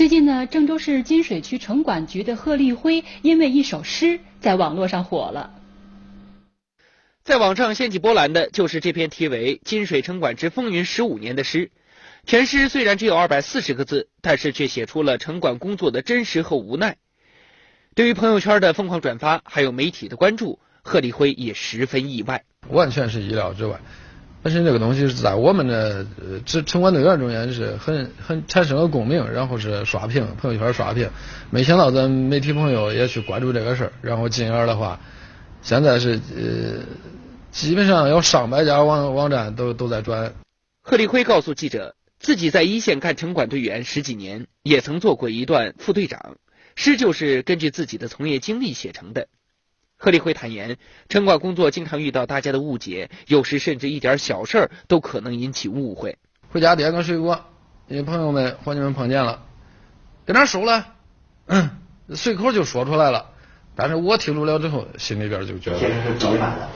最近呢，郑州市金水区城管局的贺立辉因为一首诗在网络上火了。在网上掀起波澜的就是这篇题为《金水城管之风云十五年》的诗。全诗虽然只有二百四十个字，但是却写出了城管工作的真实和无奈。对于朋友圈的疯狂转发，还有媒体的关注，贺立辉也十分意外。完全是意料之外。本身这个东西是在我们的呃城城管队员中间是很很产生了共鸣，然后是刷屏朋友圈刷屏。没想到咱媒体朋友也去关注这个事儿，然后进而的话，现在是呃基本上有上百家网网站都都在转。贺立辉告诉记者，自己在一线干城管队员十几年，也曾做过一段副队长，诗就是根据自己的从业经历写成的。贺立辉坦言，城管工作经常遇到大家的误解，有时甚至一点小事儿都可能引起误会。回家点个水果，你朋友们伙计们碰见了，搁哪收了？嗯，随口就说出来了。但是我听住了之后，心里边就觉得，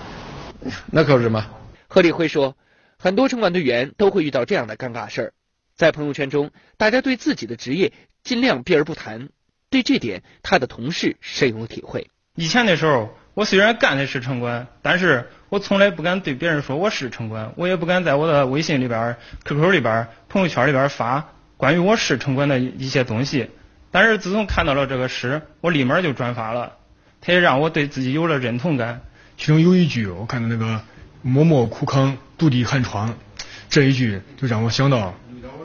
那可是嘛。贺立辉说，很多城管队员都会遇到这样的尴尬事儿，在朋友圈中，大家对自己的职业尽量避而不谈。对这点，他的同事深有体会。以前的时候，我虽然干的是城管，但是我从来不敢对别人说我是城管，我也不敢在我的微信里边、QQ 里边、朋友圈里边发关于我是城管的一些东西。但是自从看到了这个诗，我立马就转发了，它也让我对自己有了认同感。其中有一句，我看到那个“默默苦扛，独立寒窗”，这一句就让我想到，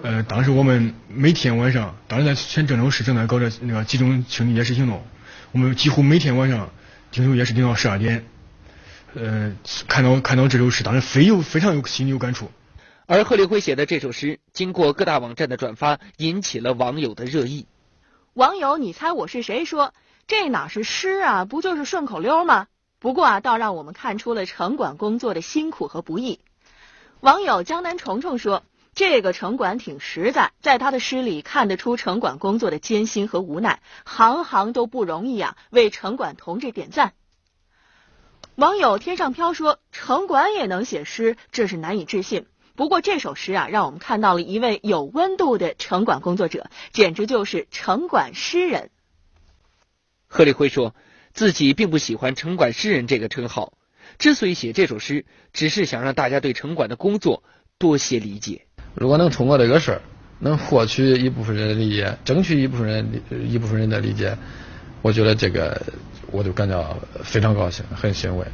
呃，当时我们每天晚上，当时在全郑州市正在搞着那个集中清理夜市行动。我们几乎每天晚上盯守也是盯到十二点，呃，看到看到这首诗，当时非有非常有心里有感触。而贺立辉写的这首诗，经过各大网站的转发，引起了网友的热议。网友，你猜我是谁？说这哪是诗啊，不就是顺口溜吗？不过啊，倒让我们看出了城管工作的辛苦和不易。网友江南虫虫说。这个城管挺实在，在他的诗里看得出城管工作的艰辛和无奈，行行都不容易啊！为城管同志点赞。网友天上飘说，城管也能写诗，这是难以置信。不过这首诗啊，让我们看到了一位有温度的城管工作者，简直就是城管诗人。贺立辉说自己并不喜欢城管诗人这个称号，之所以写这首诗，只是想让大家对城管的工作多些理解。如果能通过这个事儿，能获取一部分人的理解，争取一部分人一部分人的理解，我觉得这个我就感到非常高兴，很欣慰。